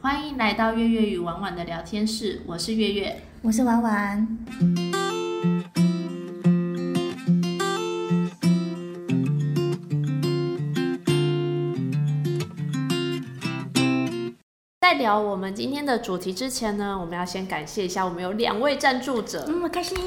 欢迎来到月月与婉婉的聊天室，我是月月。我是婉婉。在聊我们今天的主题之前呢，我们要先感谢一下我们有两位赞助者，嗯，开心，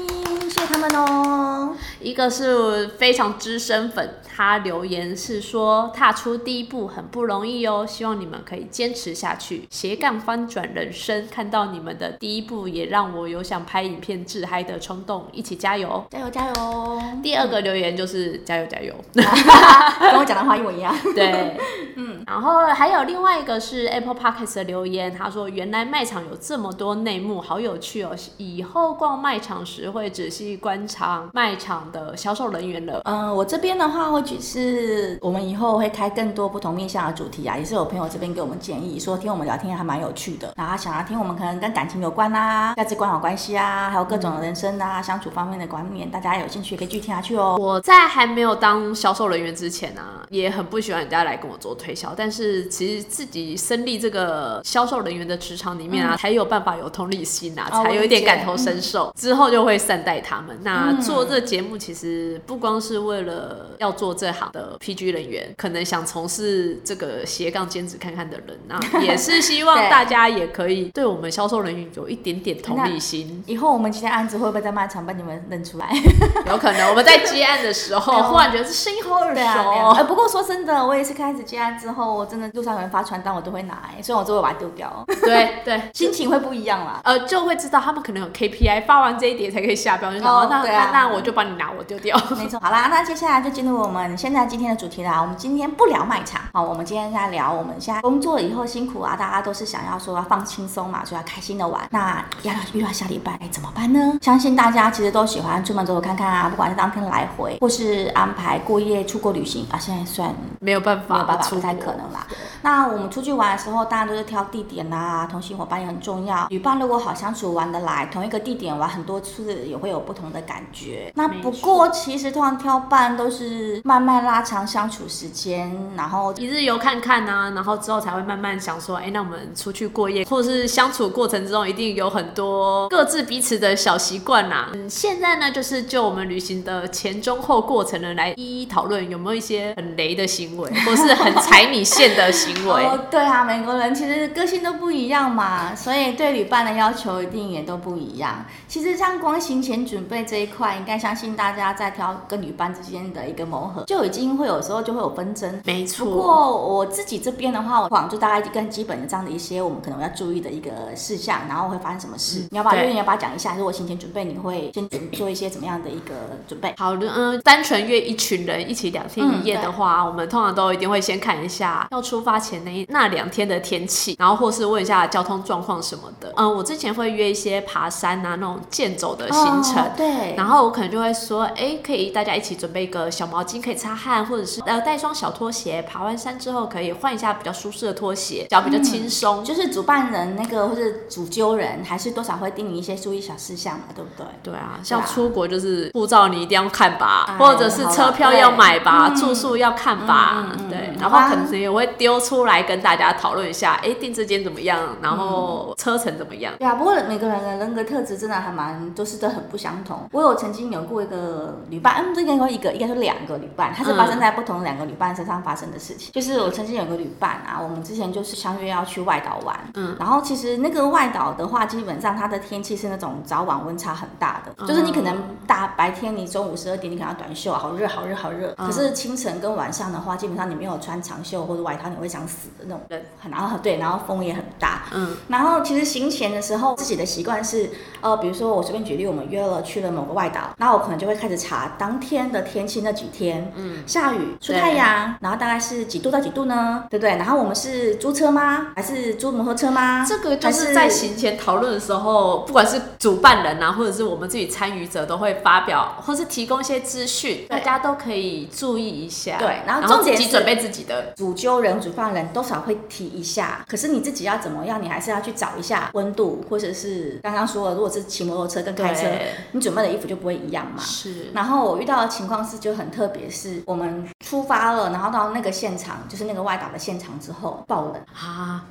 谢谢他们哦。一个是非常资深粉，他留言是说踏出第一步很不容易哦，希望你们可以坚持下去，斜杠翻转人生。看到你们的第一步，也让我有想拍影片自嗨的冲动，一起加油！加油加油！第二个留言就是加油加油，跟我讲的话一模一样。对，嗯，然后还有另外一个是 Apple Podcast 的留言，他说原来卖场有这么多内幕，好有趣哦！以后逛卖场时会仔细观察卖场的销售人员了。嗯，我这边的话，或许是我们以后会开更多不同面向的主题啊，也是有朋友这边给我们建议，说听我们聊天还蛮有趣的，然后想要听我们可能跟感情有关啊、价值观有关系啊，还有各种人生啊、相处方面的观念，大家有兴趣可以继续听下去哦。我在还没有当销售人员之前啊，也很不喜欢人家来跟我做推销，但是其实自己身历这个销售人员的职场里面啊，才有办法有同理心啊，哦才有一点感同身受，之后就会善待他们。那做这节目其实不光是为了要做这行的 PG 人员，可能想从事这个斜杠兼职看看的人啊，也是希望大家也可以对我们销售人员有一点点同理心。以后我们接案子会不会在卖场被你们认出来？有可能我们在接案的时候，忽然觉得这声音好耳熟啊。呃，不过说真的，我也是开始接案之后，我真的路上有人发传单，我都会拿、欸，虽然我最后把它丢掉，对对，心情会不一样啦。呃，就会知道他们可能有 KPI，发完这一叠才可以下标，哦哦、那、那那我就帮你拿，我丢掉。没错，好啦，那接下来就进入我们现在今天的主题啦。我们今天不聊卖场，好，我们今天在聊我们现在工作以后辛苦啊，大家都是想要说要放轻松嘛，所以要开心的玩。那要遇到下礼拜该怎么办呢？相信大家其实都喜欢出门走走看看啊，不管是当天来回，或是安排过夜出国旅行啊，现在算没有办法，没有办法，不太可能啦。那我们出去玩的时候，大家都是挑地点啦，同行伙伴也很重要。旅伴如果好相处、玩得来，同一个地点玩很多次，也会有不同的感觉。那不过，其实通常挑伴都是慢慢拉长相处时间，然后一日游看看啊，然后之后才会慢慢想说，哎、那我们出去过夜，或者是相处过程之中，一定有很多各自彼此的小习惯啦。嗯，现在呢，就是就我们旅行的前中后过程呢，来一一讨论有没有一些很雷的行为，或是很踩你线的行为。哦，对啊，美国人其实个性都不一样嘛，所以对旅伴的要求一定也都不一样。其实像光行前准备这一块，应该相信大家在挑跟旅伴之间的一个磨合，就已经会有时候就会有纷争。没错。不过我自己这边的话，我往就大概更基本的这样的一些我们可能要注意的一个事项，然后会发生什么事。你要不要对月月你要不要讲一下？如果行前准备，你会先准做一些怎么样的一个准备？好的，嗯，单纯约一群人一起两天一夜的话，我们通常都一定会先看一下要出发前那一那两天的天气，然后或是问一下交通状况什么的。嗯，我之前会约一些爬山啊那种健走的行程。哦对，然后我可能就会说，哎，可以大家一起准备一个小毛巾可以擦汗，或者是呃带一双小拖鞋，爬完山之后可以换一下比较舒适的拖鞋，脚比较轻松。就是主办人那个或者主揪人，还是多少会叮咛一些注意小事项嘛，对不对？对啊，像出国就是护照你一定要看吧，哎或者是车票要买吧，住宿要看吧，对然后可能也会丢出来跟大家讨论一下，哎，订这间怎么样，然嗯。后车程怎么样。对啊，不过每个人的人格特质真的还蛮都是都很不相同。我有曾经有过一个旅伴，嗯，这个说一个，应该说两个旅伴，它是发生在不同的两个旅伴身上发生的事情。就是我曾经有个旅伴啊，我们之前就是相约要去外岛玩，嗯，然后其实那个外岛的话，基本上它的天气是那种早晚温差很大的，就是你可能大白天你中午十二点你可能要短袖啊，好热好热好热，可是清晨跟晚上的话，基本上你没有穿长袖或者外套，你会想死的那种。人。然后对，然后风也很大，嗯，然后其实行前的时候，自己的习惯是，呃，比如说我随便举例，我们约了去了某个外岛，那我可能就会开始查当天的天气那几天，嗯，下雨、出太阳，然后大概是几度到几度呢？对不对？然后我们是租车吗？还是租摩托车吗？这个就还是在行前讨论的时候，不管是主办人啊，或者是我们自己参与者，都会发表或是提供一些资讯，大家都可以注意一下。对然后重点是自己准备自己的。主揪人、主办人多少会提一下，可是你自己要怎么样，你还是要去找一下温度，或者是刚刚说的，如果是骑摩托车跟开车，对，你准备的衣服就不会一样嘛。是。然后我遇到的情况是就很特别，是我们出发了，然后到那个现场，就是那个外岛的现场之后爆冷，啊，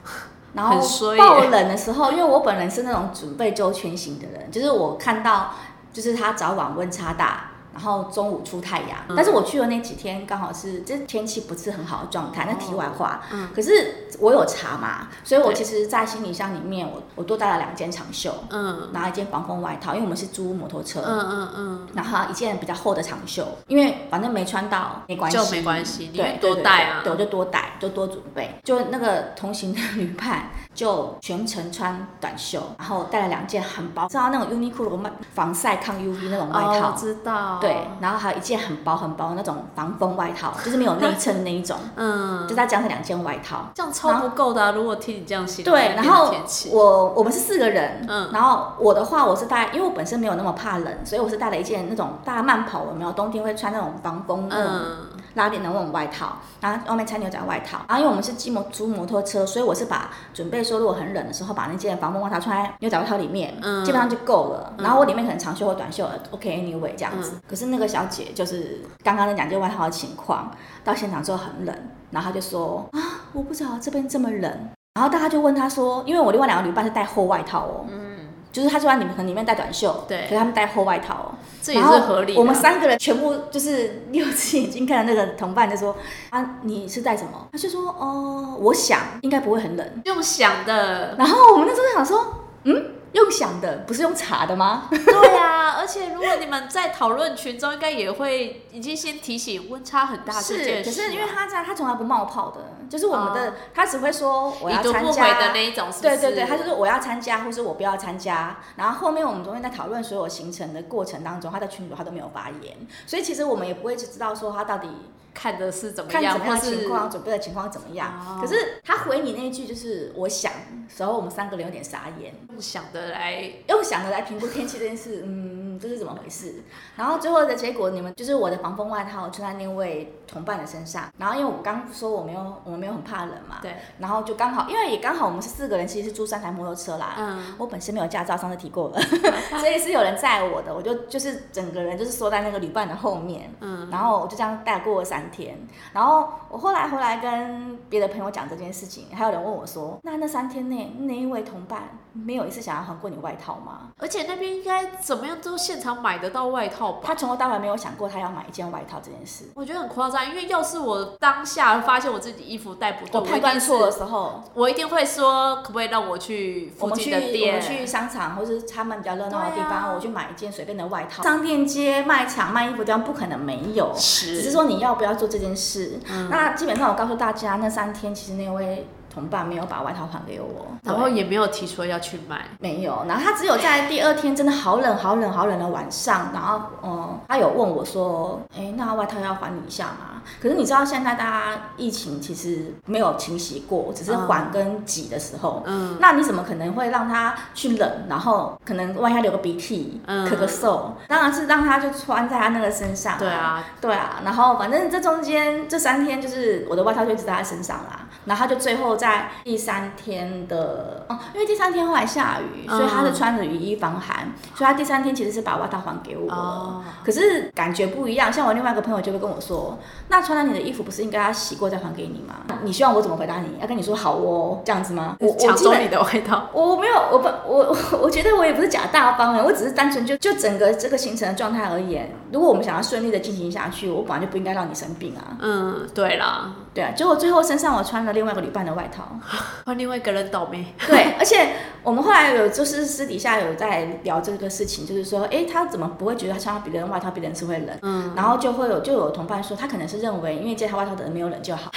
然后爆冷的时候，因为我本人是那种准备周全型的人，就是我看到就是它早晚温差大。然后中午出太阳，嗯。但是我去的那几天刚好是这天气不是很好的状态。那题外话，嗯。可是我有查嘛，所以我其实，在行李箱里面，我我多带了两件长袖，嗯。然后一件防风外套，因为我们是租摩托车，嗯嗯嗯，然后一件比较厚的长袖，因为反正没穿到没关系，就没关系对，多带啊。对，我就多带，就多准备。就那个同行的旅伴就全程穿短袖，然后带了两件很薄，知道那种 Uniqlo 防晒抗 UV 那种外套。知道，对，然后还有一件很薄很薄的那种防风外套，就是没有内衬的那一种，嗯，就再加上两件外套。这样超不够的啊！如果听你这样形容对，然后我我们是四个人，嗯然后我的话我是带，因为我本身没有那么怕冷，所以我是带了一件那种大家慢跑有没有冬天会穿那种防风那种嗯拉链的那种外套，然后外面穿牛仔外套，然后因为我们是骑摩租摩托车，所以我是把准备说如果很冷的时候把那件防风外套穿在牛仔外套里面，嗯基本上就够了。然后我里面可能长袖或短袖，OK anyway 这样子。可是那个小姐就是刚刚那两件外套的情况，到现场之后很冷，然后她就说啊，我不知道这边这么冷。然后大家就问她说，因为我另外两个旅伴是带厚外套哦，嗯，就是他就在里面可能里面带短袖，对可是他们带厚外套哦。这也是合理的。我们三个人全部就是六只眼睛看着那个同伴，就说啊，你是带什么？他就说哦，我想应该不会很冷。用想的，然后我们那时候就想说，嗯，用想的不是用查的吗？对啊，而且如果你们在讨论群中，应该也会已经先提醒温差很大这是，件事啊。可是因为他这样，他从来不冒泡的，就是我们的，哦他只会说我要参加的那一种，是是？对对对，他就是我要参加，或是我不要参加。然后后面我们中间在讨论所有行程的过程当中，他在群组他都没有发言，所以其实我们也不会去知道说他到底看的是怎么样，看怎么样或是情况，准备的情况怎么样。哦。可是他回你那一句就是我想，时候我们三个人有点傻眼，用想的来。用想的来评估天气这件事，嗯，这是怎么回事？然后最后的结果，你们就是我的防风外套穿在那位同伴的身上，然后因为我刚说我没有我们没有很怕冷嘛，对，然后就刚好，因为也刚好我们是四个人，其实是租三台摩托车啦。嗯，我本身没有驾照，上次提过了，所以是有人载我的，我就就是整个人就是缩在那个旅伴的后面，嗯，然后我就这样带过了三天，然后我后来回来跟别的朋友讲这件事情，还有人问我说，那那三天内那一位同伴没有一次想要还过你外套吗？而且那边应该怎么样都现场买得到外套吧？他从头到尾没有想过他要买一件外套这件事。我觉得很夸张，因为要是我当下发现我自己衣服带不对，我判断错的是，时候，我一定会说，可不可以让我去附我们去我近的店们去商场或是他们比较热闹的地方，我去买一件随便的外套。商店街卖场卖衣服的地方不可能没有，是只是说你要不要做这件事。嗯那基本上我告诉大家，那三天其实那位同伴没有把外套还给我，然后也没有提出要去买，没有，然后他只有在第二天真的好冷好冷好冷的晚上，然后嗯，他有问我说，哎，那外套要还你一下吗？可是你知道现在大家疫情其实没有清洗过，只是缓跟挤的时候，嗯，那你怎么可能会让他去冷，然后可能万一他流个鼻涕、嗯。咳个嗽，当然是让他就穿在他那个身上、对，啊，对啊，然后反正这中间这三天就是我的外套就一直在他身上啦，然后他就最后在第三天的哦，因为第三天后来下雨，嗯所以他是穿着雨衣防寒，所以他第三天其实是把外套还给我了。哦，可是感觉不一样，像我另外一个朋友就会跟我说，那穿了你的衣服不是应该要洗过再还给你吗？你希望我怎么回答你？要跟你说好哦，这样子吗？我抢走你的外套，我没有，我不，我我我觉得我也不是假大方哎，我只是单纯就就整个这个行程的状态而言，如果我们想要顺利的进行下去，我本来就不应该让你生病啊。嗯，对啦，对啊，结果最后身上我穿了另外一个旅伴的外套。换另外一个人倒霉，对，而且我们后来有就是私底下有在聊这个事情，就是说，哎，他怎么不会觉得他穿了别人的外套，别人是会冷？嗯，然后就会有就有同伴说，他可能是认为因为借他外套的人没有冷就好。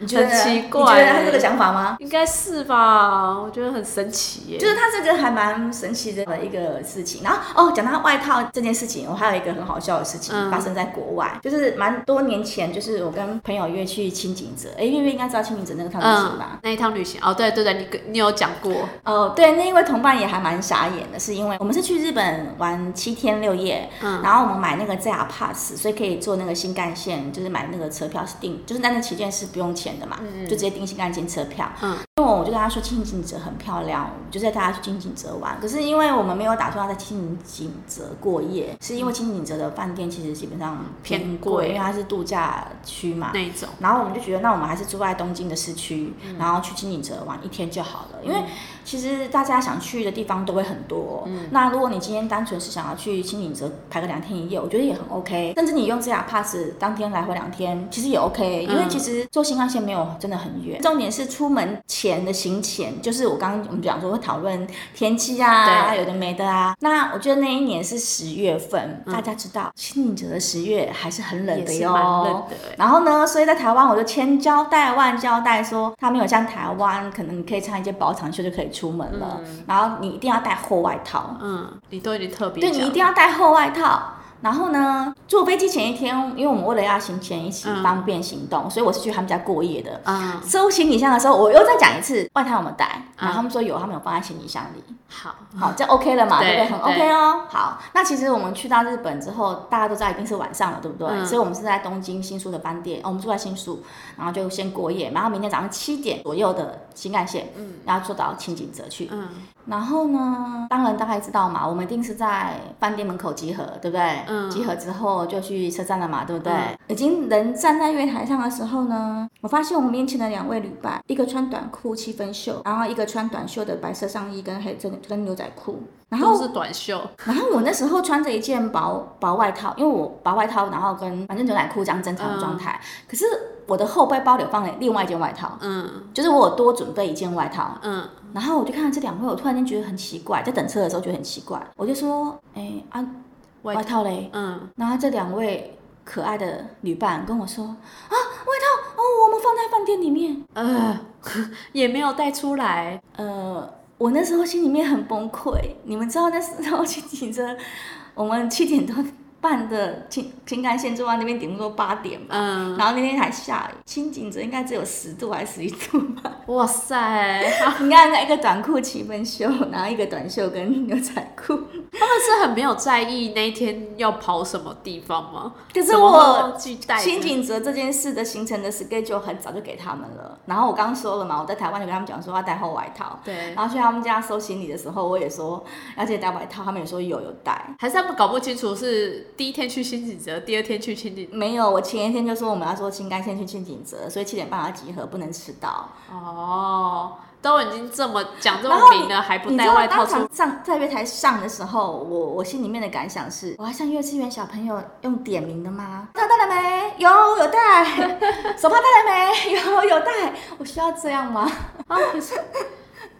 你觉得很奇怪你觉得他这个想法吗？应该是吧？我觉得很神奇耶，就是他这个还蛮神奇的一个事情。然后哦，讲到外套这件事情，我还有一个很好笑的事情、嗯发生在国外，就是蛮多年前，就是我跟朋友约去清景泽，哎，月月应该知道清景泽那个趟旅行吧？嗯，那一趟旅行，哦，对对对，你跟你有讲过，哦，对，那一位同伴也还蛮傻眼的，是因为我们是去日本玩七天六夜，嗯然后我们买那个 JR Pass，所以可以坐那个新干线，就是买那个车票是订，就是那个期间是不用钱的嘛，嗯就直接订新干线车票。嗯因为我就跟他说清景泽很漂亮，我们就带他去清景泽玩。可是因为我们没有打算要在清景泽过夜，是因为清景泽的饭店其实基本上偏偏贵贵，因为它是度假区嘛。那一种，然后我们就觉得，那我们还是住在东京的市区，然后去清景泽玩一天就好了。因为其实大家想去的地方都会很多。嗯那如果你今天单纯是想要去清景泽排个两天一夜，我觉得也很 OK。甚至你用 JR Pass 当天来回两天，其实也 OK。因为其实坐新干线没有真的很远，重点是出门前的行前，就是我刚刚我们讲说会讨论天气啊，对有的没的啊。那我觉得那一年是十月份，大家知道清明节的十月还是很冷的哟。的欸。然后呢，所以在台湾我就千交代万交代说，他没有像台湾，可能你可以穿一件薄长袖就可以出门了，然后你一定要带厚外套，嗯，你都已经特别对你一定要带厚外套。然后呢，坐飞机前一天，因为我们为了要行前一起嗯方便行动，所以我是去他们家过夜的。嗯，收行李箱的时候，我又再讲一次，外套有没有带？然后他们说有，他们有放在行李箱里。好，好，这 OK 了嘛？对对不对？很 OK 哦。好，那其实我们去到日本之后，大家都知道一定是晚上了，对不对？嗯所以我们是在东京新宿的饭店，哦我们住在新宿，然后就先过夜，然后明天早上七点左右的新干线，嗯，然后坐到清景泽去。嗯然后呢，当然大概知道嘛，我们一定是在饭店门口集合，对不对？嗯。集合之后就去车站了嘛，对不对？嗯。已经人站在月台上的时候呢，我发现我们面前的两位旅伴，一个穿短裤七分袖，然后一个穿短袖的白色上衣跟黑跟跟牛仔裤，然后是短袖，然后我那时候穿着一件薄薄外套，因为我薄外套，然后跟反正牛仔裤这样正常的状态。可是我的后背包里有放了另外一件外套，嗯。就是我有多准备一件外套。嗯，然后我就看到这两位，我突然间觉得很奇怪，在等车的时候觉得很奇怪，我就说，哎啊，外外套嘞？嗯，然后这两位可爱的女伴跟我说，啊，外套哦，我们放在饭店里面。呃，也没有带出来，呃，我那时候心里面很崩溃。你们知道那时候去停车，我们七点多半的青青干线坐在那边，顶多八点吧。嗯，然后那天还下雨，清景泽应该只有十度还是十一度吧？哇塞，你看，那一个短裤七分袖，然后一个短袖跟牛仔裤。他们是很没有在意那一天要跑什么地方吗？可是我记带清景泽这件事的行程的 schedule 很早就给他们了。然后我刚刚说了嘛，我在台湾就跟他们讲说要带厚外套。对，然后去他们家收行李的时候，我也说要记得带外套，他们也说有有带。还是他们搞不清楚是第一天去新景泽，第二天去清景没有，我前一天就说我们要坐新干线去清景泽，所以七点半要集合，不能迟到。哦，都已经这么讲这么明了，还不带外套出上在月台上的时候，我我心里面的感想是，我要像幼稚园小朋友用点名的吗？带带了没？有有带。手帕带了没？有有带。我需要这样吗？啊，可是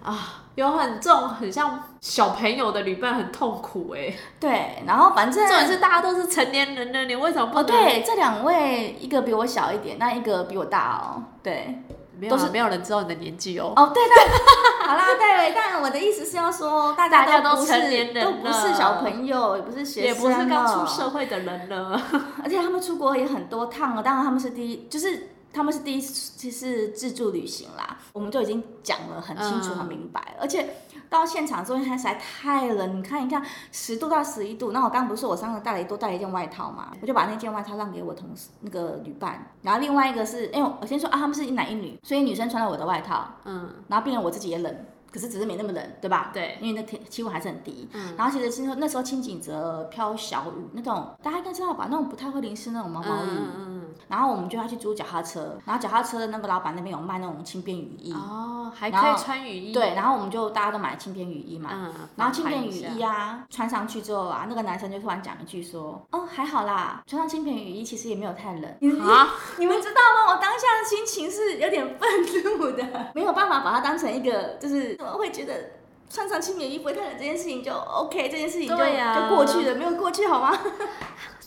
啊，有很这种很像小朋友的旅伴很痛苦哎、对，然后反正重点是大家都是成年人了，你为什么不哦，能？对，这两位一个比我小一点，那一个比我大哦。对，没有啊都是没有人知道你的年纪哦。哦，对对，好啦，对，但我的意思是要说，大大家都不是成年人都不是小朋友，也不是学生也，不是刚出社，会的人了，而且他们出国也很多趟了，当然他们是第一，就是。他们是第一次是自助旅行啦，我们就已经讲了很清楚、嗯很明白了，而且到现场之后，因为它实在太冷，你看一看十度到十一度，那我刚刚不是说我上次带了多带了一件外套嘛，我就把那件外套让给我同事那个旅伴，然后另外一个是因为我先说啊，他们是一男一女，所以女生穿了我的外套，嗯，然后变成我自己也冷，可是只是没那么冷，对吧？对，因为那天气温还是很低。嗯然后其实是说那时候清景泽飘小雨，那种大家应该知道吧？那种不太会淋湿那种毛毛雨。嗯嗯然后我们就要去租脚踏车，然后脚踏车的那个老板那边有卖那种轻便雨衣，嗯，哦，还可以穿雨衣，对，然后我们就大家都买轻便雨衣嘛。嗯，然后轻便雨衣啊，穿上去之后啊，那个男生就突然讲一句说：“哦，还好啦，穿上轻便雨衣其实也没有太冷。”啊，你们知道吗？我当下的心情是有点愤怒的，没有办法把它当成一个，就是我会觉得穿上轻便衣不会太冷这件事情就 OK，这件事情就、就过去了，没有过去好吗？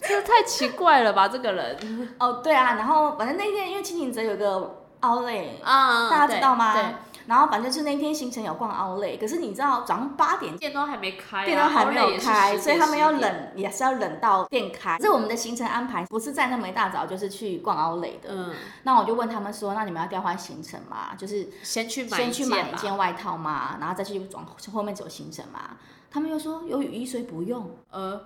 这太奇怪了吧，这个人哦，对啊，然后反正那天因为清景泽有个 Outlet，、啊，大家知道吗？对，然后反正是那天行程有逛 Outlet，可是你知道早上八点。店都还没开啊，店都还没有开所以他们要，冷，也是要冷到店开。这我们的行程安排不是在那么一大早，就是去逛 Outlet 的。嗯，那我就问他们说，那你们要调换行程吗？就是先去买先去买一件外套嘛，然后再去往后面走行程嘛。他们又说有雨衣，所以不用。呃，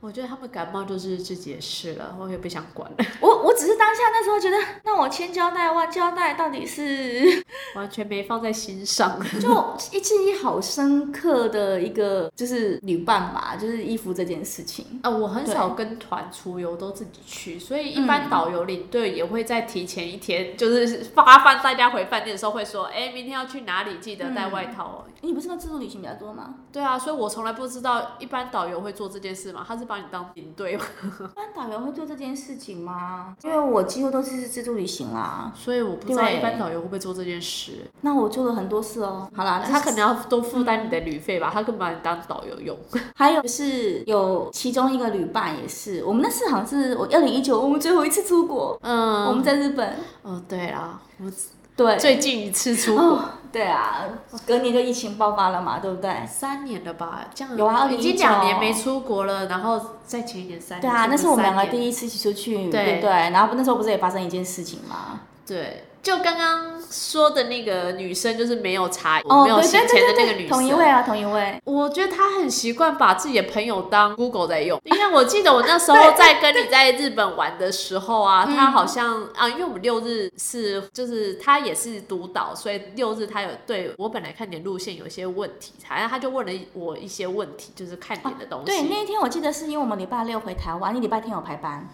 我觉得他们感冒就是自己的事了，我也不想管了，我我只是当下那时候觉得，那我千交代万交代，到底是 完全没放在心上。就一记忆好深刻的一个就是旅伴吧，就是衣服这件事情。啊，我很少跟团出游，都自己去，所以一般导游领队也会在提前一天，就是发饭大家回饭店的时候会说，哎、明天要去哪里，记得带外套哦。你不是跟自助旅行比较多吗？对啊，所以我从来不知道一般导游会做这件事嘛，他是把你当领队吗，一般导游会做这件事情吗？因为我几乎都是自助旅行啦，所以我不知道一般导游会不会做这件事。那我做了很多次哦。好啦，他可能能要多负担你的旅费吧，他更把你当导游用。还有是有其中一个旅伴也是，我们那次好像是我二零一九我们最后一次出国，嗯，我们在日本。哦，对啦，我对，最近一次出国、哦，对啊，隔年就疫情爆发了嘛，对不对？三年了吧？这样有啊已经两年没出国了，然后再前一年三年，对啊，那是我们两个第一次一起出去，对对不对？然后那时候不是也发生一件事情吗？对，就刚刚说的那个女生，就是没有查哦，没有对对行前的那个女生。同一位啊，同一位。我觉得她很习惯把自己的朋友当 Google 在用，因为我记得我那时候在跟你在日本玩的时候啊，嗯她好像啊，因为我们六日是就是她也是督导，所以六日她有对我本来看点路线有一些问题，好像她就问了我一些问题，就是看点的东西。对，那一天我记得是因为我们礼拜六回台湾，你礼拜天有排班，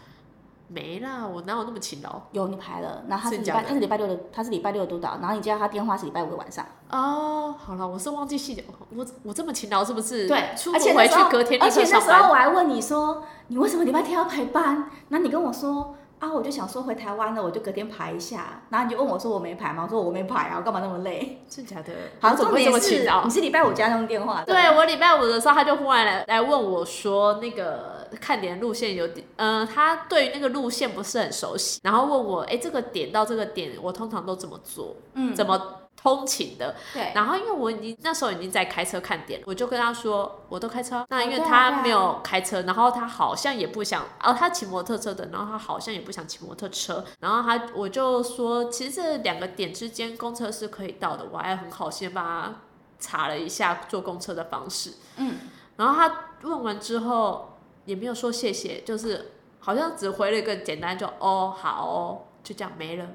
没啦，我哪有那么勤劳？有你排了，然后他是礼拜他是礼拜六的，他是礼拜六的督导，然后你接到他电话是礼拜五的晚上。哦，好了，我是忘记细节，我我这么勤劳是不是？对，出国回去隔天而且那时候。我还问你说，你为什么礼拜天要排班？然后你跟我说。啊，我就想说回台湾了，我就隔天排一下，然后你就问我说我没排吗？我说我没排啊，我干嘛那么累？真假的？好，像怎么会这么勤劳你？是礼拜五加那通电话的，对我礼拜五的时候，他就忽然来来问我说，那个看点路线有点，嗯、他对于那个路线不是很熟悉，然后问我，哎、这个点到这个点，我通常都怎么做？嗯，怎么通勤的？对，然后因为我已经那时候已经在开车看点了，我就跟他说，我都开车。那因为他没有开车，然后他好像也不想，哦，他骑摩托车的，然后他好像也不想骑摩托车，然后他我就说，其实这两个点之间公车是可以到的，我还很好心帮他查了一下坐公车的方式。嗯，然后他问完之后也没有说谢谢，就是好像只回了一个简单就哦好哦，就这样没了。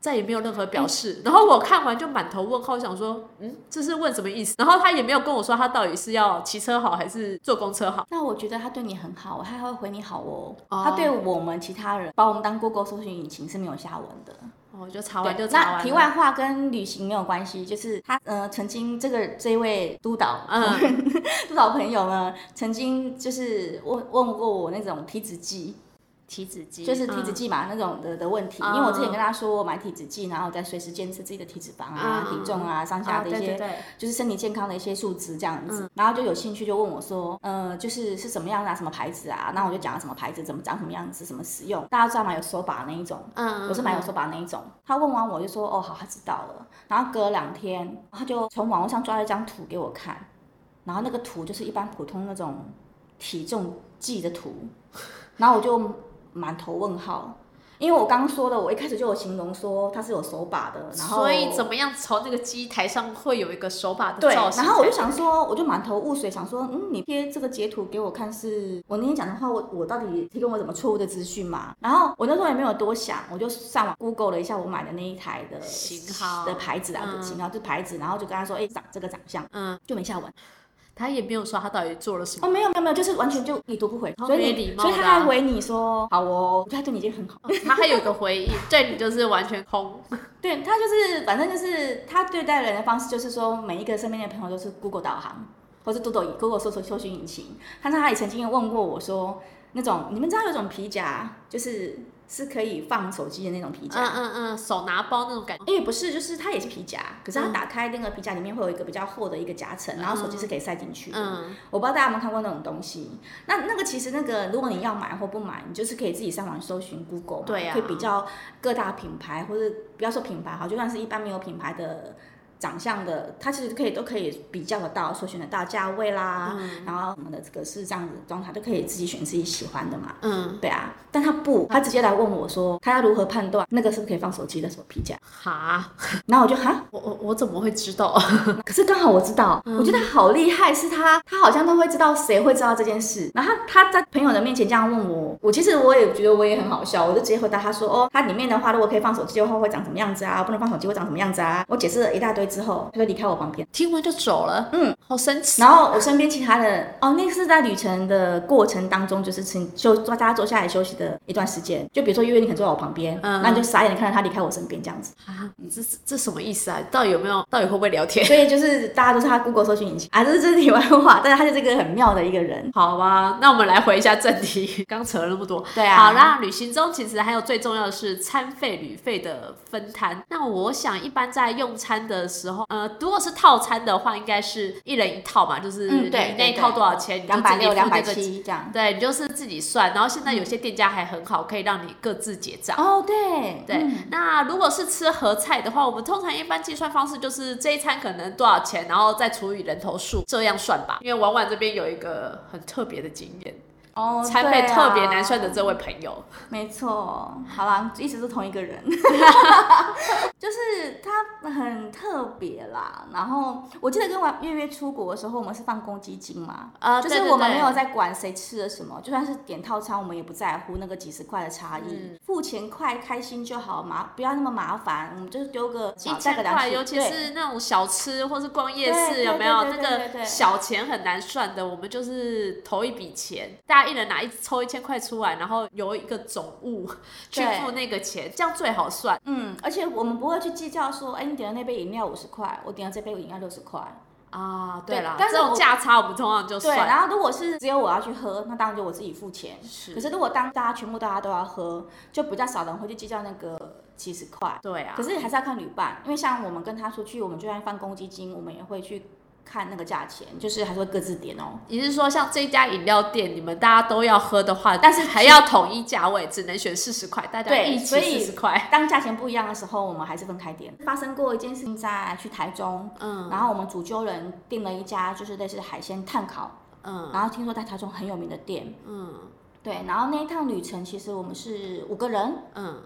再也没有任何表示，然后我看完就满头问号，想说，嗯，这是问什么意思？然后他也没有跟我说他到底是要骑车好还是坐公车好。那我觉得他对你很好，他还会回你好哦。哦他对我们其他人把我们当 Google 搜寻引擎是没有下文的。哦，就查完就查完了。那题外话跟旅行没有关系，就是他呃曾经这个这一位督导，嗯 督导朋友呢，曾经就是问问过我那种体脂计，体脂计就是体脂嗯。计嘛、那种的的问题，嗯因为我之前跟他说我买体脂计，然后再随时监测自己的体脂肪啊、嗯体重啊、上下啊的一些就是身体健康的一些数值这样子，嗯。然后就有兴趣就问我说，呃，就是是什么样的、啊、什么牌子啊？那我就讲了什么牌子，怎么长什么样子，怎么使用，大家知道吗？有手把那一种，嗯，我是买有手把那一种。他问完我就说，哦，好，他知道了。然后隔了两天，他就从网络上抓了一张图给我看，然后那个图就是一般普通那种体重计的图，然后我就满头问号。因为我刚刚说的，我一开始就有形容说它是有手把的，然后所以怎么样从那个机台上会有一个手把的对，造型？然后我就想说，我就满头雾水，想说，嗯，你贴这个截图给我看是，我那天讲的话，我我到底提供我什么错误的资讯嘛？然后我那时候也没有多想，我就上网 Google 了一下我买的那一台的型号的牌子啊，嗯的型号就牌子，然后就跟他说，哎、长这个长相，嗯，就没下文。他也没有说他到底做了什么。哦，没有没有没有，就是完全就已读不回，所以你没礼貌所以他的啊还回你说，好哦，我觉得他对你已经很好。他还有一个回应，对你就是完全空。对他就是，反正就是他对待人的方式，就是说每一个身边的朋友都是 Google 导航，或是 Google Google 搜索搜寻引擎。但是他也曾经问过我说，那种你们知道有种皮夹，就是是可以放手机的那种皮夹。嗯嗯嗯，手拿包那种感觉。因为不是，就是它也是皮夹，可是它嗯打开那个皮夹里面会有一 Google 比较厚的一个夹层，然后手机是可以塞进去的。嗯，我不知道大家有没有看过那种东西。那那个其实那个，如果你要买或不买，你就是可以自己上网搜寻 Google，嘛对啊可以比较各大品牌或者不要说品牌哈，就算是一般没有品牌的长相的，他其实可以都可以比较得到，所选得到价位啦，然后什么的，这个是这样子的状态，都可以自己选自己喜欢的嘛。嗯，对啊，但他不，他直接来问我说，他要如何判断那个是不是可以放手机的什么皮夹？哈，然后我就哈，我我我怎么会知道？可是刚好我知道，嗯我觉得他好厉害，是他他好像都会知道谁会知道这件事。然后他他在朋友的面前这样问我，我其实我也觉得我也很好笑，我就直接回答他说，哦，它里面的话如果可以放手机的话会长什么样子啊？不能放手机会长什么样子啊？我解释了一大堆之后，他就离开我旁边。听完就走了，嗯，好神奇。然后我身边其他的哦，那是在旅程的过程当中，就是请就大家坐下来休息的一段时间。就比如说月月，你可能坐在我旁边，嗯那你就傻眼地看着他离开我身边这样子。啊，你这是这什么意思啊？到底有没有？到底会不会聊天？所以就是大家都是他 Google 搜寻引擎啊，这是这是题外话，但是他就是一个很妙的一个人。好吧，那我们来回一下正题，刚扯了那么多。对啊好，啦旅行中其实还有最重要的是餐费、旅费的分摊。那我想一般在用餐的时候，呃，如果是套餐的话，应该是一人一套嘛，就是你，那一套多少钱，两百六、自己付两百那个。七这样。对，你就是自己算。然后现在有些店家还很好，可以让你各自结账。哦，对对，嗯那如果是吃合菜的话，我们通常一般计算方式就是这一餐可能多少钱，然后再除以人头数，这样算吧。因为婉婉这边有一个很特别的经验，哦，餐费啊特别难算的这位朋友，没错，好啦，一直是同一个人，就是它很特别啦。然后我记得跟完月月出国的时候，我们是放公积金嘛，呃就是我们没有在管谁吃了什么，就算是点套餐，我们也不在乎那个几十块的差异，嗯付钱快开心就好嘛，不要那么麻烦，我们就是丢个几千块，尤其是那种小吃或是逛夜市，有没有对那个小钱很难算的？我们就是投一笔钱，大家一人拿一抽一千块出来，然后由一个总务去对付那个钱，这样最好算。嗯，而且我们不会去计较说，哎，你点的那杯饮料五十块，我点的这杯饮料六十块。啊，对对啦，这种但是价差我们通常就对，然后如果是只有我要去喝，那当然就我自己付钱。是可是如果当大家全部大家都要喝，就比较少人会去计较那个七十块。对啊，可是还是要看旅伴，因为像我们跟他出去，我们就算放公积金，我们也会去看那个价钱，就是还是会各自点哦。你是说像这家饮料店，你们大家都要喝的话，但是还要统一价位，只能选四十块，大家对一起四十块。当价钱不一样的时候，我们还是分开点。发生过一件事情，在去台中，嗯。然后我们主揪人订了一家就是类似海鲜炭烤，嗯。然后听说在台中很有名的店，嗯。对，然后那一趟旅程其实我们是五个人，嗯，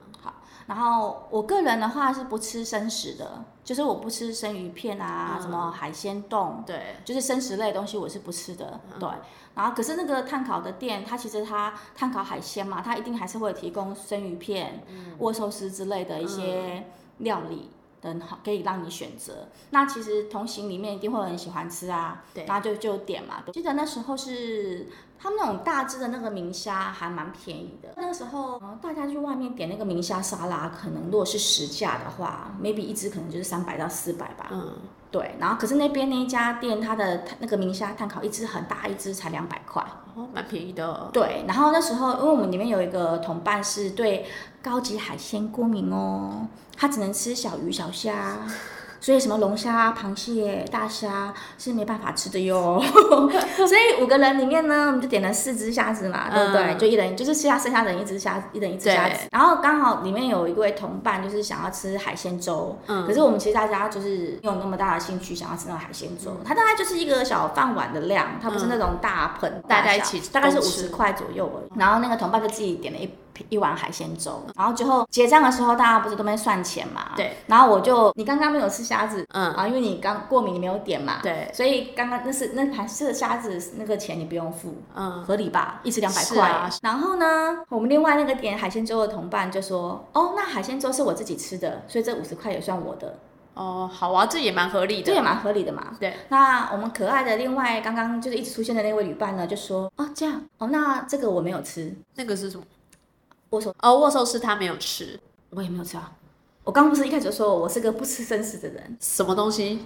然后我个人的话是不吃生食的，就是我不吃生鱼片啊，嗯什么海鲜冻，对，就是生食类的东西我是不吃的。嗯对，然后可是那个炭烤的店，它其实它炭烤海鲜嘛，它一定还是会提供生鱼片、嗯握寿司之类的一些料理。很好，可以让你选择。那其实同行里面一定会很喜欢吃啊，对然后就就点嘛。记得那时候是他们那种大只的那个明虾还蛮便宜的。那个时候，呃大家去外面点那个明虾沙拉，可能如果是实价的话，maybe 一只可能就是三百到四百吧。嗯，对，然后可是那边那一家店，它的那个明虾炭烤一只很大一只才两百块。哦，蛮便宜的。对，然后那时候因为我们里面有一个同伴是对高级海鲜过敏哦，他只能吃小鱼小虾。所以什么龙虾、螃蟹、大虾是没办法吃的哟。所以五个人里面呢，我们就点了四只虾子嘛，对不对？嗯就一人就是吃下剩下的一只虾，一人一只虾子。然后刚好里面有一位同伴就是想要吃海鲜粥，嗯可是我们其实大家就是没有那么大的兴趣想要吃那种海鲜粥，嗯它大概就是一个小饭碗的量，它不是那种大盆大家一小起大概是五十块左右而已。然后那个同伴就自己点了一一碗海鲜粥，然后最后结账的时候，大家不是都没算钱嘛？对。然后我就你刚刚没有吃虾子，嗯，啊，因为你刚过敏，你没有点嘛，对，所以刚刚那是那盘吃的虾子那个钱你不用付，嗯，合理吧？一次两百块。啊然后呢，我们另外那个点海鲜粥的同伴就说，哦，那海鲜粥是我自己吃的，所以这五十块也算我的，哦，好啊，这也蛮合理的。这也蛮合理的嘛。对，那我们可爱的另外刚刚就是一直出现的那位旅伴呢，就说，哦，这样，哦，那这个我没有吃，那个是什么？握手哦，握寿司他没有吃，我也没有吃啊。我刚不是一开始就说我是个不吃生食的人，什么东西？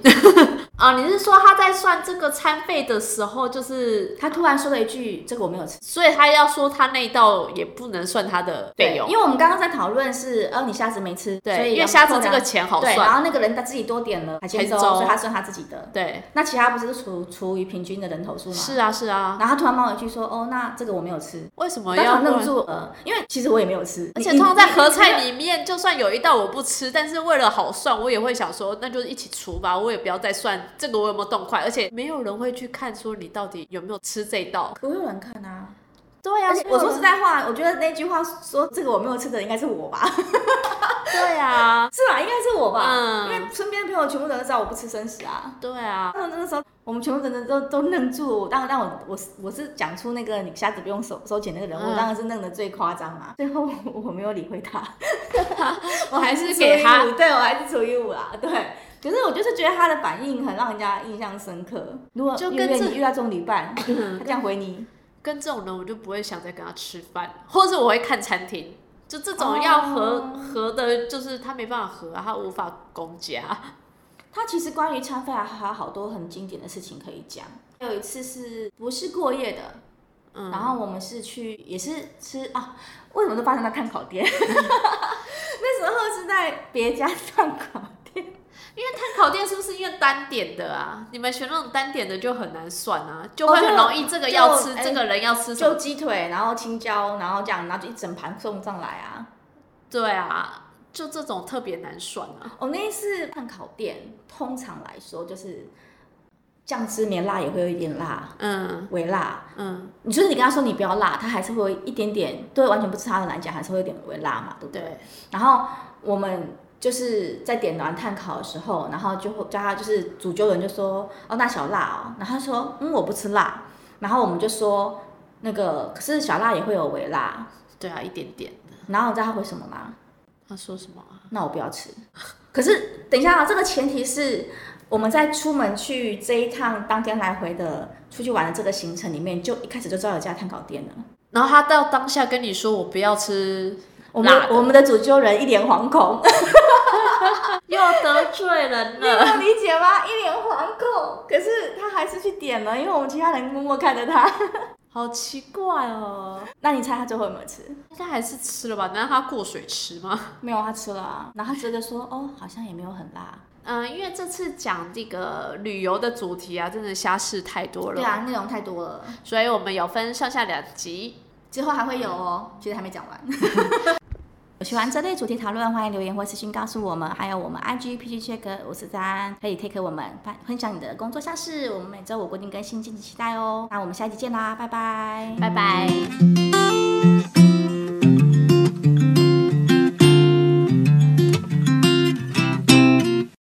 啊，你是说他在算这个餐费的时候，就是，他突然说了一句：“这个我没有吃。所以他要说他那一道也不能算他的”费用，因为我们刚刚在讨论是，呃，你虾子没吃，所对，以因为虾子这个钱好对，然，后那个人他自己多点了海鲜粥，所以他算他自己的。对，那其他不是除除于平均的人头数吗？是啊是啊，然后他突然冒一句说：“哦，那这个我没有吃。为什”么当要场愣住呃，因为其实我也没有吃，而且你通常在合菜里面，就算有一道我不吃，但是为了好算，我也会想说，那就一起除吧，我也不要再算这个我有没有动筷，而且没有人会去看说你到底有没有吃这道。不会有人看啊。对呀、我说实在话，我觉得那句话说这个我没有吃的应该是我吧，对啊，是吧？应该是我吧，嗯因为身边的朋友全部人都知道我不吃生食啊。对啊，那那时候我们全部人都都愣住了，当然，但我我是我是讲出那个你虾子不用收收钱那个人，嗯我当然是愣的最夸张嘛。最后我没有理会他，我还是给他对我还是除以五啦，对。可是我就是觉得他的反应很让人家印象深刻。如果就跟这因为你遇到这种旅伴，他这样回你，跟这种人，我就不会想再跟他吃饭，或者是我会看餐厅。就这种要合、哦合的，就是他没办法合啊，他无法公家。他其实关于餐费还有好多很经典的事情可以讲。有一次是不是过夜的？嗯然后我们是去也是吃啊，为什么都发生在碳烤店？那时候是在别家碳烤店，因为碳烤店是不是因为单点的啊？你们选那种单点的就很难算啊，就会很容易这个要吃，就这个人要吃什就？鸡腿，然后青椒，然后这样，然后就一整盘送上来啊。对啊，就这种特别难算啊。我、那一次碳烤店，通常来说就是酱汁绵辣也会有一点辣，嗯微辣。嗯，你就是你跟他说你不要辣，他还是会有一点点，对完全不吃他的来讲，还是会有点微辣嘛，对不对？对，然后我们就是在点完碳烤的时候，然后就会叫他就是主揪人就说哦那小辣哦，然后他说嗯我不吃辣，然后我们就说那个可是小辣也会有微辣，对啊，一点点的。然后你知道他回什么吗？他说什么啊？那我不要吃。可是等一下啊，这个前提是我们在出门去这一趟当天来回的出去玩的这个行程里面，就一开始就知道有家碳烤店了。然后他到当下跟你说我不要吃我们我们的主揪人一脸惶恐，又得罪人你有了。理解吗？一脸惶恐，可是他还是去点了，因为我们其他人默默看着他。好奇怪哦，那你猜他最后有没有吃？应该还是吃了吧？难道他过水吃吗？没有，他吃了啊。然后他觉得说，哦，好像也没有很辣。嗯、因为这次讲这个旅游的主题啊，真的瞎事太多了。对啊，内容太多了，所以我们有分上下两集。之后还会有哦，其实还没讲完。有喜欢这类主题讨论，欢迎留言或私信告诉我们。还有我们 IG PG check 五十三可以 take 我们分分享你的工作项事，我们每周五固定更新，敬请期待哦。那我们下期见啦，拜拜，拜拜。